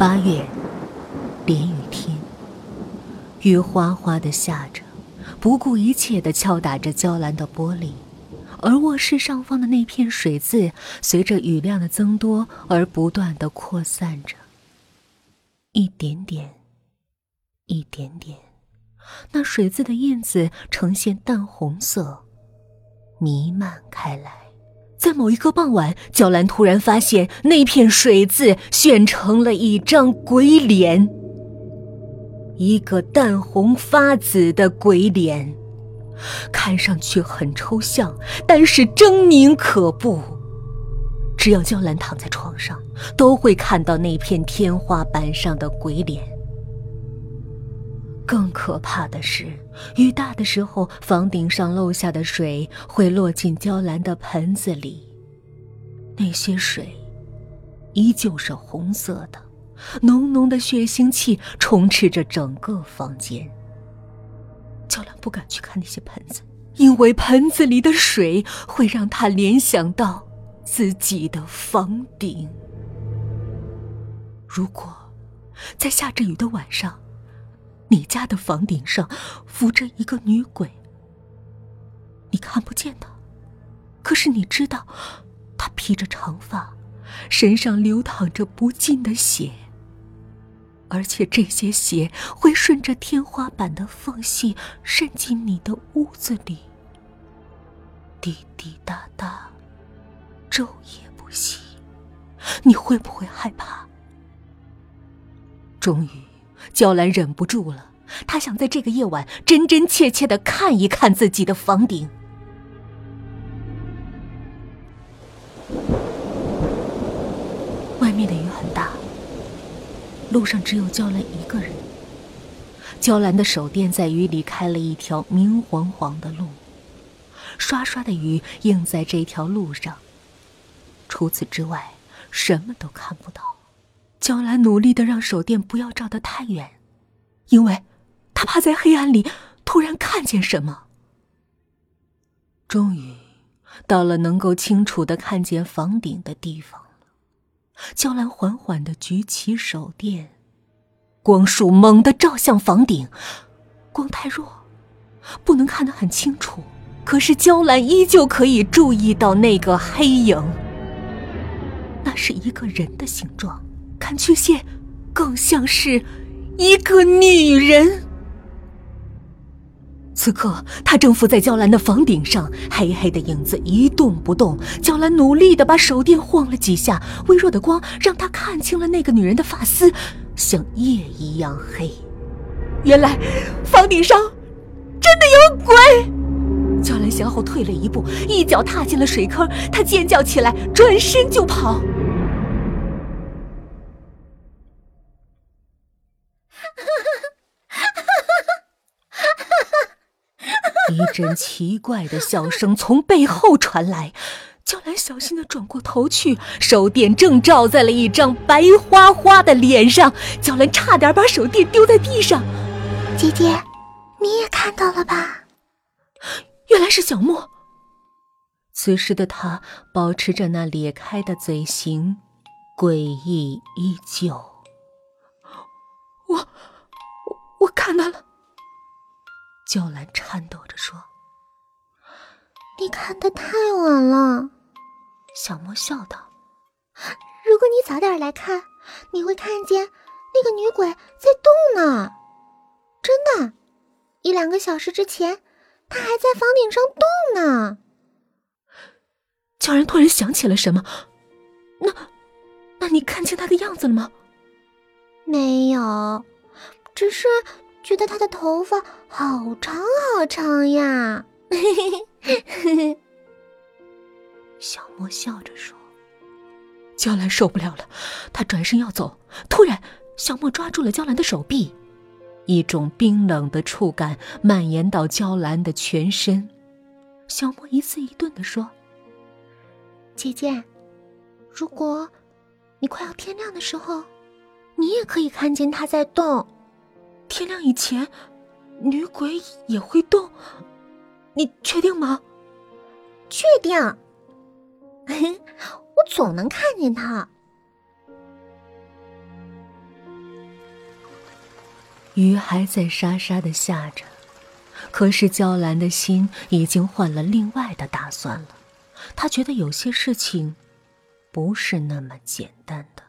八月，连雨天，雨哗哗的下着，不顾一切的敲打着娇兰的玻璃，而卧室上方的那片水渍，随着雨量的增多而不断的扩散着，一点点，一点点，那水渍的印子呈现淡红色，弥漫开来。在某一个傍晚，娇兰突然发现那片水渍炫成了一张鬼脸，一个淡红发紫的鬼脸，看上去很抽象，但是狰狞可怖。只要娇兰躺在床上，都会看到那片天花板上的鬼脸。更可怕的是，雨大的时候，房顶上漏下的水会落进娇兰的盆子里。那些水依旧是红色的，浓浓的血腥气充斥着整个房间。娇兰不敢去看那些盆子，因为盆子里的水会让她联想到自己的房顶。如果在下着雨的晚上，你家的房顶上浮着一个女鬼，你看不见她，可是你知道，她披着长发，身上流淌着不尽的血，而且这些血会顺着天花板的缝隙渗进你的屋子里，滴滴答答，昼夜不息，你会不会害怕？终于。娇兰忍不住了，她想在这个夜晚真真切切的看一看自己的房顶。外面的雨很大，路上只有娇兰一个人。娇兰的手电在雨里开了一条明晃晃的路，刷刷的雨映在这条路上，除此之外什么都看不到。娇兰努力的让手电不要照得太远，因为，他怕在黑暗里突然看见什么。终于，到了能够清楚的看见房顶的地方了。娇兰缓缓的举起手电，光束猛地照向房顶，光太弱，不能看得很清楚，可是娇兰依旧可以注意到那个黑影。那是一个人的形状。看曲线，更像是一个女人。此刻，她正伏在娇兰的房顶上，黑黑的影子一动不动。娇兰努力的把手电晃了几下，微弱的光让她看清了那个女人的发丝，像夜一样黑。原来，房顶上真的有鬼！娇兰向后退了一步，一脚踏进了水坑，她尖叫起来，转身就跑。一阵奇怪的笑声从背后传来，娇兰小心的转过头去，手电正照在了一张白花花的脸上，娇兰差点把手电丢在地上。姐姐，你也看到了吧？原来是小莫。此时的他保持着那咧开的嘴型，诡异依旧。我，我，我看到了。娇兰颤抖着说：“你看的太晚了。”小莫笑道：“如果你早点来看，你会看见那个女鬼在动呢。真的，一两个小时之前，她还在房顶上动呢。”娇兰突然想起了什么：“那，那你看清她的样子了吗？”“没有，只是……”觉得他的头发好长好长呀！小莫笑着说。娇兰受不了了，她转身要走，突然，小莫抓住了娇兰的手臂，一种冰冷的触感蔓延到娇兰的全身。小莫一字一顿的说：“姐姐，如果你快要天亮的时候，你也可以看见他在动。”天亮以前，女鬼也会动，你确定吗？确定。我总能看见她。雨还在沙沙的下着，可是娇兰的心已经换了另外的打算了。她觉得有些事情不是那么简单的。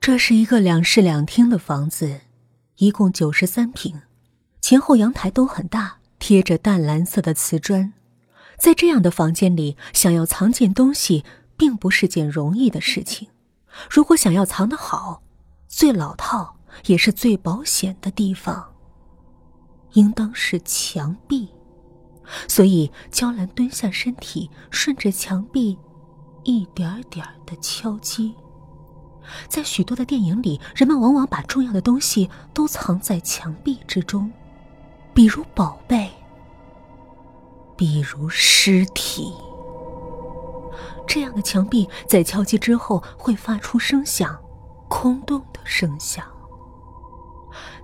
这是一个两室两厅的房子，一共九十三平，前后阳台都很大，贴着淡蓝色的瓷砖。在这样的房间里，想要藏件东西，并不是件容易的事情。如果想要藏得好，最老套也是最保险的地方，应当是墙壁。所以，娇兰蹲下身体，顺着墙壁，一点点的敲击。在许多的电影里，人们往往把重要的东西都藏在墙壁之中，比如宝贝，比如尸体。这样的墙壁在敲击之后会发出声响，空洞的声响。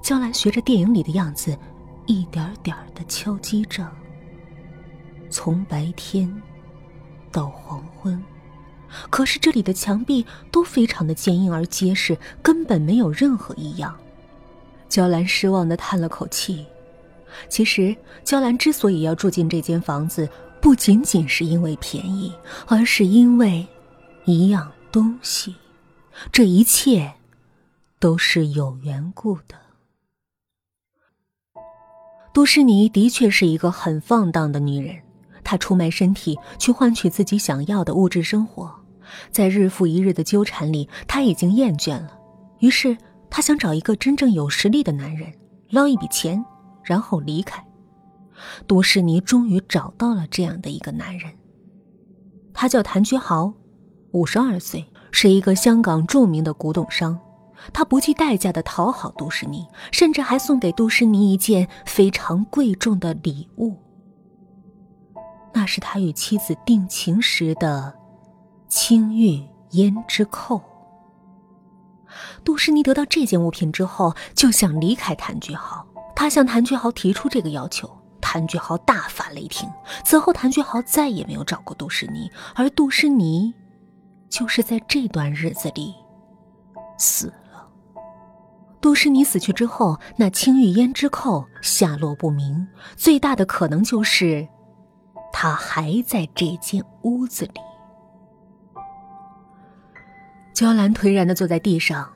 娇兰学着电影里的样子，一点点的敲击着。从白天到黄昏。可是这里的墙壁都非常的坚硬而结实，根本没有任何异样。娇兰失望的叹了口气。其实，娇兰之所以要住进这间房子，不仅仅是因为便宜，而是因为一样东西。这一切都是有缘故的。杜诗妮的确是一个很放荡的女人。她出卖身体去换取自己想要的物质生活，在日复一日的纠缠里，他已经厌倦了。于是，他想找一个真正有实力的男人，捞一笔钱，然后离开。杜诗妮终于找到了这样的一个男人。他叫谭居豪，五十二岁，是一个香港著名的古董商。他不计代价的讨好杜诗妮，甚至还送给杜诗妮一件非常贵重的礼物。那是他与妻子定情时的青玉胭脂扣。杜诗妮得到这件物品之后，就想离开谭俊豪。他向谭俊豪提出这个要求，谭俊豪大发雷霆。此后，谭俊豪再也没有找过杜诗妮，而杜诗妮就是在这段日子里死了。杜诗妮死去之后，那青玉胭脂扣下落不明，最大的可能就是。他还在这间屋子里。娇兰颓然的坐在地上，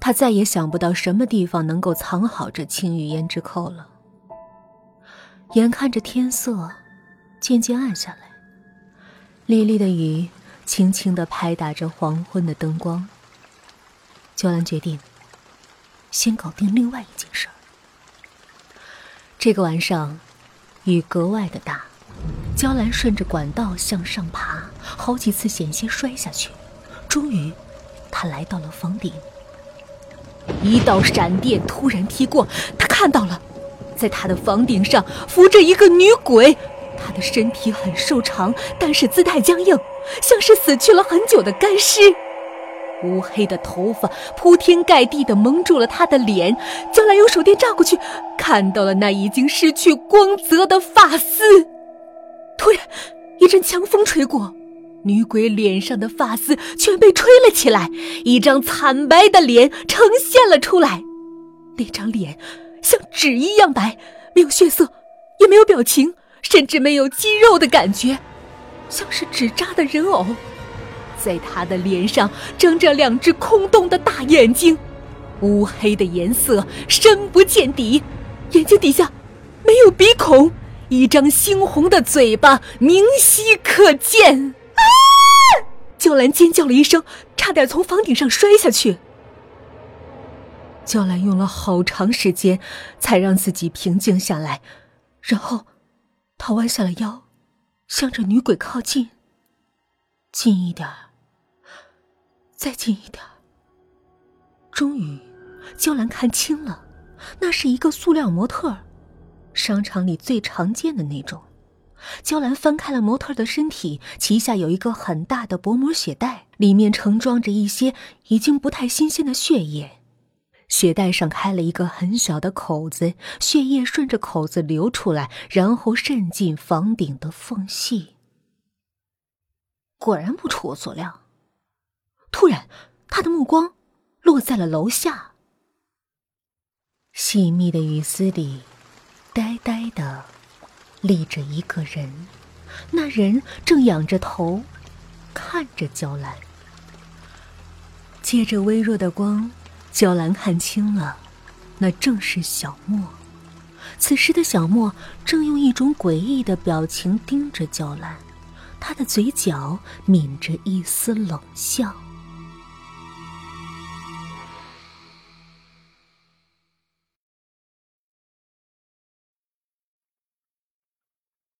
她再也想不到什么地方能够藏好这青玉胭脂扣了。眼看着天色渐渐暗下来，沥沥的雨轻轻的拍打着黄昏的灯光。娇兰决定先搞定另外一件事儿。这个晚上，雨格外的大。娇兰顺着管道向上爬，好几次险些摔下去。终于，他来到了房顶。一道闪电突然劈过，他看到了，在他的房顶上浮着一个女鬼。她的身体很瘦长，但是姿态僵硬，像是死去了很久的干尸。乌黑的头发铺天盖地的蒙住了她的脸。娇兰用手电照过去，看到了那已经失去光泽的发丝。突然，一阵强风吹过，女鬼脸上的发丝全被吹了起来，一张惨白的脸呈现了出来。那张脸像纸一样白，没有血色，也没有表情，甚至没有肌肉的感觉，像是纸扎的人偶。在她的脸上睁着两只空洞的大眼睛，乌黑的颜色深不见底，眼睛底下没有鼻孔。一张猩红的嘴巴明晰可见，娇兰尖叫了一声，差点从房顶上摔下去。娇兰用了好长时间，才让自己平静下来，然后，她弯下了腰，向着女鬼靠近。近一点再近一点终于，娇兰看清了，那是一个塑料模特。商场里最常见的那种。娇兰翻开了模特的身体，旗下有一个很大的薄膜血袋，里面盛装着一些已经不太新鲜的血液。血袋上开了一个很小的口子，血液顺着口子流出来，然后渗进房顶的缝隙。果然不出我所料。突然，他的目光落在了楼下。细密的雨丝里，呆呆的立着一个人，那人正仰着头看着娇兰。借着微弱的光，娇兰看清了，那正是小莫。此时的小莫正用一种诡异的表情盯着娇兰，他的嘴角抿着一丝冷笑。